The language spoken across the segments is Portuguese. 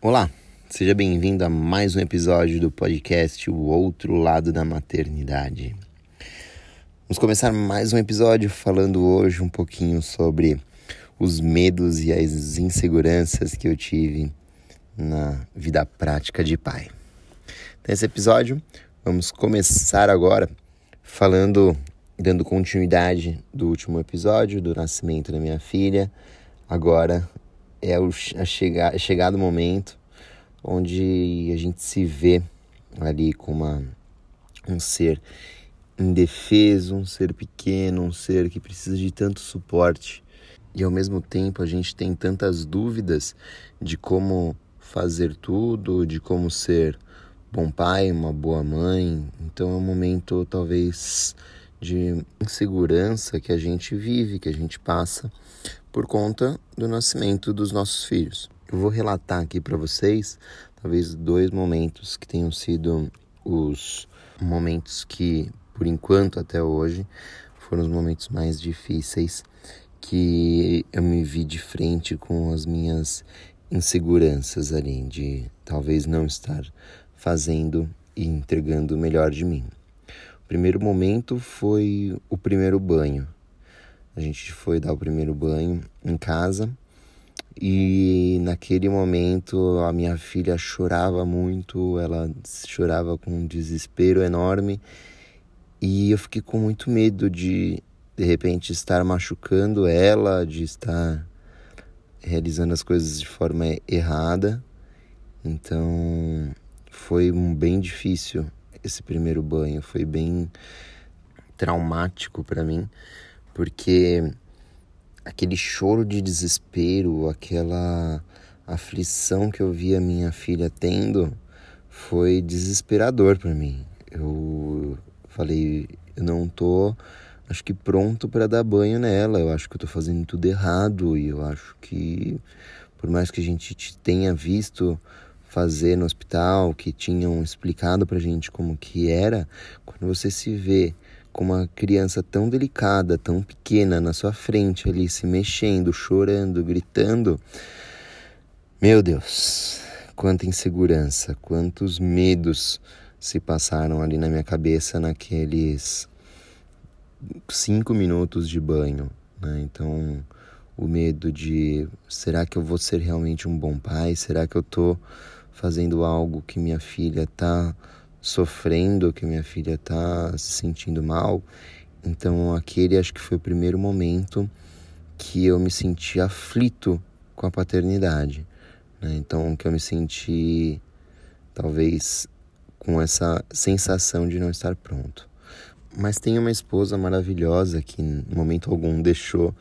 Olá, seja bem-vindo a mais um episódio do podcast O Outro Lado da Maternidade. Vamos começar mais um episódio falando hoje um pouquinho sobre os medos e as inseguranças que eu tive na vida prática de pai. Nesse episódio, vamos começar agora falando, dando continuidade do último episódio, do nascimento da minha filha. Agora é o a chegar, chegado o momento onde a gente se vê ali com uma, um ser indefeso, um ser pequeno, um ser que precisa de tanto suporte. E ao mesmo tempo a gente tem tantas dúvidas de como fazer tudo, de como ser bom pai, uma boa mãe. Então é um momento talvez de insegurança que a gente vive, que a gente passa por conta do nascimento dos nossos filhos. Eu vou relatar aqui para vocês, talvez dois momentos que tenham sido os momentos que, por enquanto até hoje, foram os momentos mais difíceis que eu me vi de frente com as minhas inseguranças ali, de talvez não estar fazendo e entregando o melhor de mim. O primeiro momento foi o primeiro banho. A gente foi dar o primeiro banho em casa. E naquele momento a minha filha chorava muito, ela chorava com um desespero enorme. E eu fiquei com muito medo de de repente estar machucando ela, de estar realizando as coisas de forma errada. Então foi bem difícil esse primeiro banho, foi bem traumático para mim, porque aquele choro de desespero, aquela aflição que eu via minha filha tendo, foi desesperador para mim. Eu falei, eu não tô, acho que pronto para dar banho nela. Eu acho que eu tô fazendo tudo errado e eu acho que por mais que a gente tenha visto fazer no hospital, que tinham explicado pra gente como que era, quando você se vê com uma criança tão delicada, tão pequena na sua frente ali, se mexendo, chorando, gritando. Meu Deus, quanta insegurança, quantos medos se passaram ali na minha cabeça naqueles cinco minutos de banho. Né? Então, o medo de será que eu vou ser realmente um bom pai? Será que eu tô fazendo algo que minha filha tá sofrendo, que minha filha está se sentindo mal. Então, aquele acho que foi o primeiro momento que eu me senti aflito com a paternidade. Né? Então, que eu me senti, talvez, com essa sensação de não estar pronto. Mas tem uma esposa maravilhosa que, em momento algum, deixou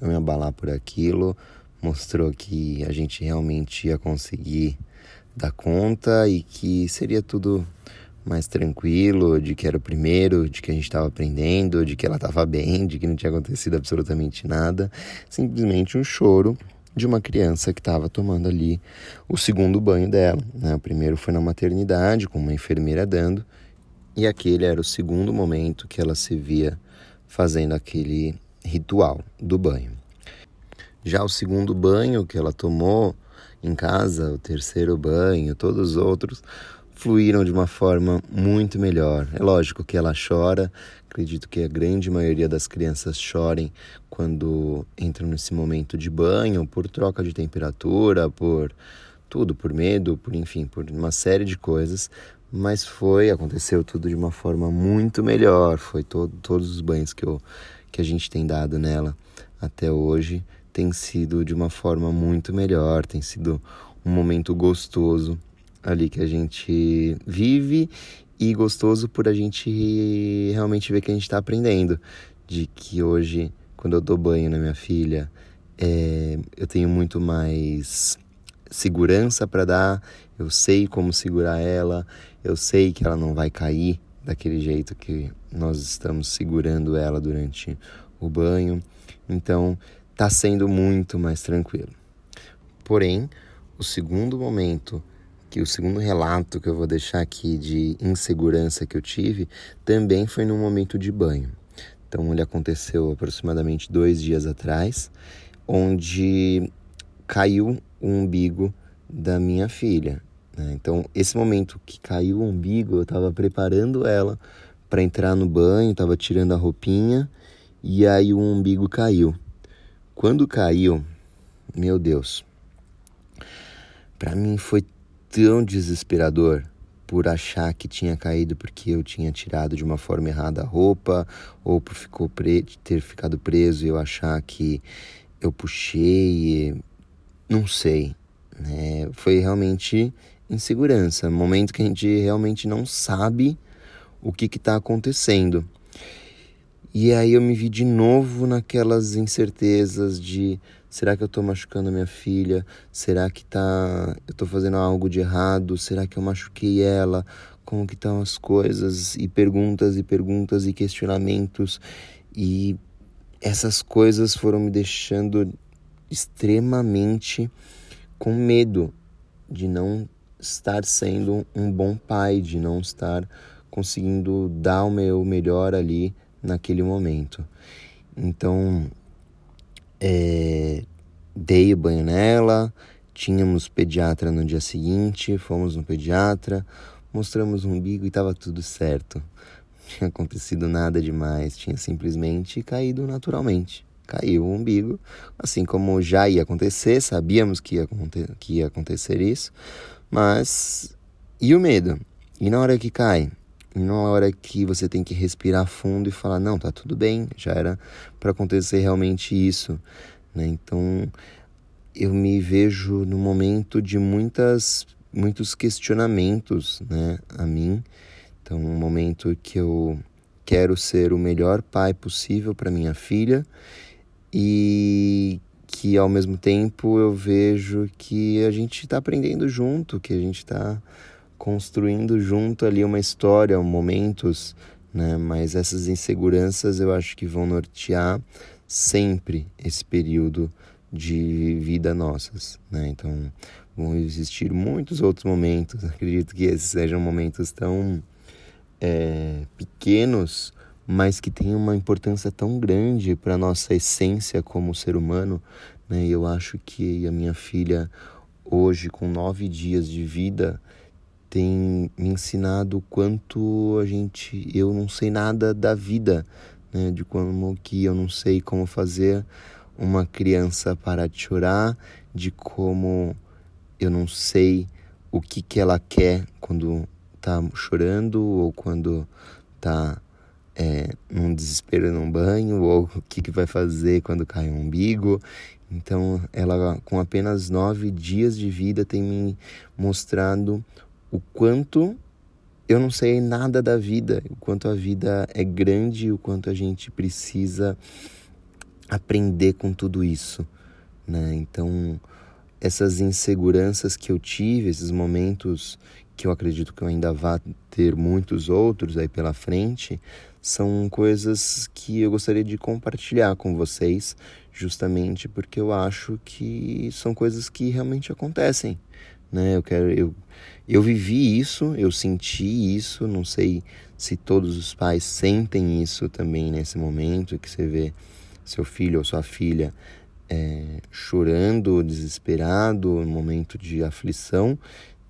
eu me abalar por aquilo, mostrou que a gente realmente ia conseguir dar conta e que seria tudo mais tranquilo, de que era o primeiro, de que a gente estava aprendendo, de que ela estava bem, de que não tinha acontecido absolutamente nada. Simplesmente um choro de uma criança que estava tomando ali o segundo banho dela. Né? O primeiro foi na maternidade, com uma enfermeira dando, e aquele era o segundo momento que ela se via fazendo aquele ritual do banho. Já o segundo banho que ela tomou em casa, o terceiro banho, todos os outros, fluíram de uma forma muito melhor. É lógico que ela chora, acredito que a grande maioria das crianças chorem quando entram nesse momento de banho, por troca de temperatura, por tudo, por medo, por enfim, por uma série de coisas, mas foi, aconteceu tudo de uma forma muito melhor. Foi todo, todos os banhos que, eu, que a gente tem dado nela até hoje tem sido de uma forma muito melhor, tem sido um momento gostoso ali que a gente vive e gostoso por a gente realmente ver que a gente está aprendendo. De que hoje, quando eu dou banho na minha filha, é, eu tenho muito mais segurança para dar, eu sei como segurar ela, eu sei que ela não vai cair daquele jeito que nós estamos segurando ela durante o banho. Então, está sendo muito mais tranquilo. Porém, o segundo momento que o segundo relato que eu vou deixar aqui de insegurança que eu tive também foi num momento de banho. Então ele aconteceu aproximadamente dois dias atrás, onde caiu o umbigo da minha filha. Né? Então, esse momento que caiu o umbigo, eu estava preparando ela para entrar no banho, estava tirando a roupinha e aí o umbigo caiu. Quando caiu, meu Deus, para mim foi tão desesperador por achar que tinha caído porque eu tinha tirado de uma forma errada a roupa, ou por ficou pre ter ficado preso e eu achar que eu puxei, não sei. Né? Foi realmente insegurança, momento que a gente realmente não sabe o que está acontecendo. E aí eu me vi de novo naquelas incertezas de Será que eu estou machucando minha filha? Será que tá, eu estou fazendo algo de errado? Será que eu machuquei ela? Como que estão as coisas? E perguntas e perguntas e questionamentos. E essas coisas foram me deixando extremamente com medo de não estar sendo um bom pai, de não estar conseguindo dar o meu melhor ali naquele momento. Então, é, dei o banho nela, tínhamos pediatra no dia seguinte, fomos no pediatra, mostramos o umbigo e estava tudo certo. Não tinha acontecido nada demais, tinha simplesmente caído naturalmente. Caiu o umbigo, assim como já ia acontecer, sabíamos que ia, que ia acontecer isso, mas e o medo? E na hora que cai? E na hora que você tem que respirar fundo e falar: não, tá tudo bem, já era para acontecer realmente isso. Né? Então eu me vejo no momento de muitas, muitos questionamentos né, a mim. Então, um momento que eu quero ser o melhor pai possível para minha filha e que ao mesmo tempo eu vejo que a gente está aprendendo junto, que a gente está construindo junto ali uma história, momentos, né? Mas essas inseguranças eu acho que vão nortear sempre esse período de vida nossas, né? Então vão existir muitos outros momentos. Acredito que esses sejam momentos tão é, pequenos, mas que têm uma importância tão grande para nossa essência como ser humano, né? E eu acho que a minha filha hoje, com nove dias de vida, tem me ensinado o quanto a gente eu não sei nada da vida, né? De como que eu não sei como fazer uma criança parar de chorar, de como eu não sei o que que ela quer quando tá chorando ou quando tá é, num desespero num banho ou o que que vai fazer quando cai o umbigo. Então, ela com apenas nove dias de vida tem me mostrado o quanto eu não sei nada da vida, o quanto a vida é grande, o quanto a gente precisa aprender com tudo isso, né? Então, essas inseguranças que eu tive, esses momentos que eu acredito que eu ainda vá ter muitos outros aí pela frente, são coisas que eu gostaria de compartilhar com vocês, justamente porque eu acho que são coisas que realmente acontecem né? Eu quero eu eu vivi isso, eu senti isso, não sei se todos os pais sentem isso também nesse momento que você vê seu filho ou sua filha é, chorando, desesperado, um momento de aflição,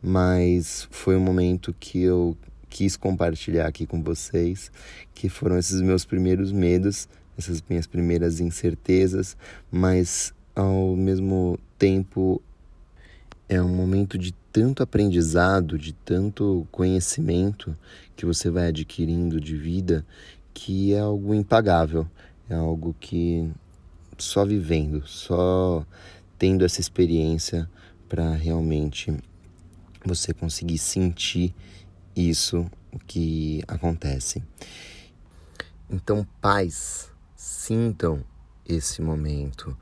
mas foi um momento que eu quis compartilhar aqui com vocês, que foram esses meus primeiros medos, essas minhas primeiras incertezas, mas ao mesmo tempo é um momento de tanto aprendizado, de tanto conhecimento que você vai adquirindo de vida, que é algo impagável, é algo que só vivendo, só tendo essa experiência para realmente você conseguir sentir isso que acontece. Então, pais, sintam esse momento,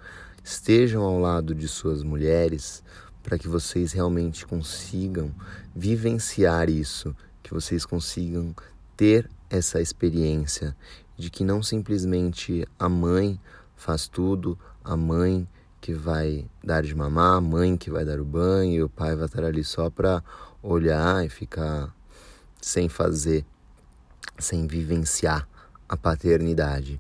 estejam ao lado de suas mulheres, para que vocês realmente consigam vivenciar isso, que vocês consigam ter essa experiência de que não simplesmente a mãe faz tudo, a mãe que vai dar de mamar, a mãe que vai dar o banho, e o pai vai estar ali só para olhar e ficar sem fazer, sem vivenciar a paternidade.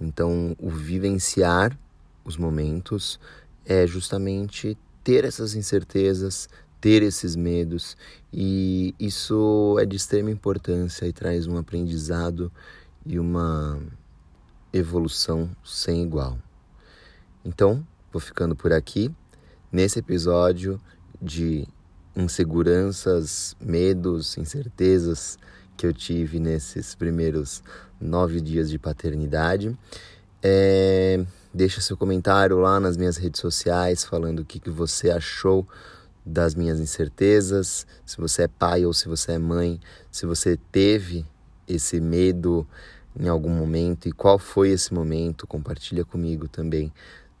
Então, o vivenciar os momentos é justamente ter essas incertezas, ter esses medos, e isso é de extrema importância e traz um aprendizado e uma evolução sem igual. Então, vou ficando por aqui nesse episódio de inseguranças, medos, incertezas que eu tive nesses primeiros nove dias de paternidade. É, deixa seu comentário lá nas minhas redes sociais falando o que, que você achou das minhas incertezas, se você é pai ou se você é mãe, se você teve esse medo em algum momento e qual foi esse momento, compartilha comigo também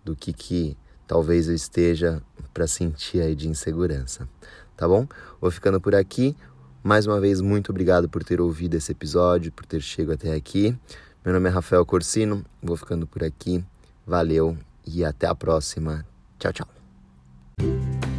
do que que talvez eu esteja para sentir aí de insegurança, tá bom? Vou ficando por aqui. Mais uma vez, muito obrigado por ter ouvido esse episódio, por ter chegado até aqui. Meu nome é Rafael Corsino, vou ficando por aqui. Valeu e até a próxima. Tchau, tchau.